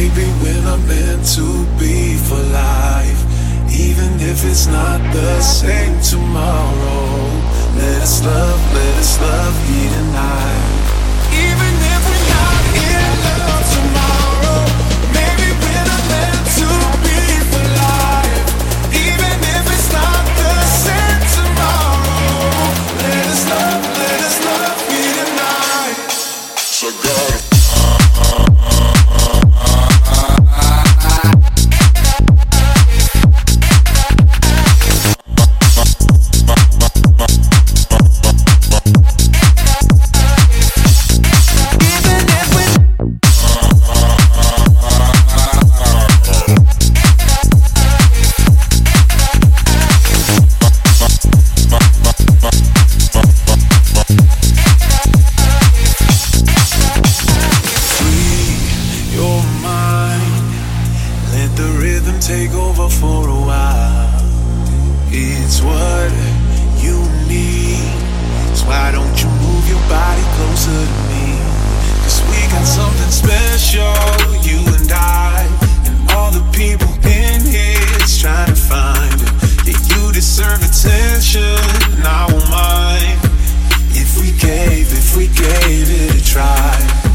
Maybe when I'm meant to be for life, even if it's not the same tomorrow. Let us love, let us love be tonight. Even if we're not in love tomorrow, maybe when I'm meant to be for life, even if it's not the same tomorrow. Let us love, let us love be tonight. So go. take over for a while. It's what you need. So why don't you move your body closer to me? Cause we got something special, you and I, and all the people in here is trying to find it. Yeah, you deserve attention, and I won't mind. If we gave, if we gave it a try.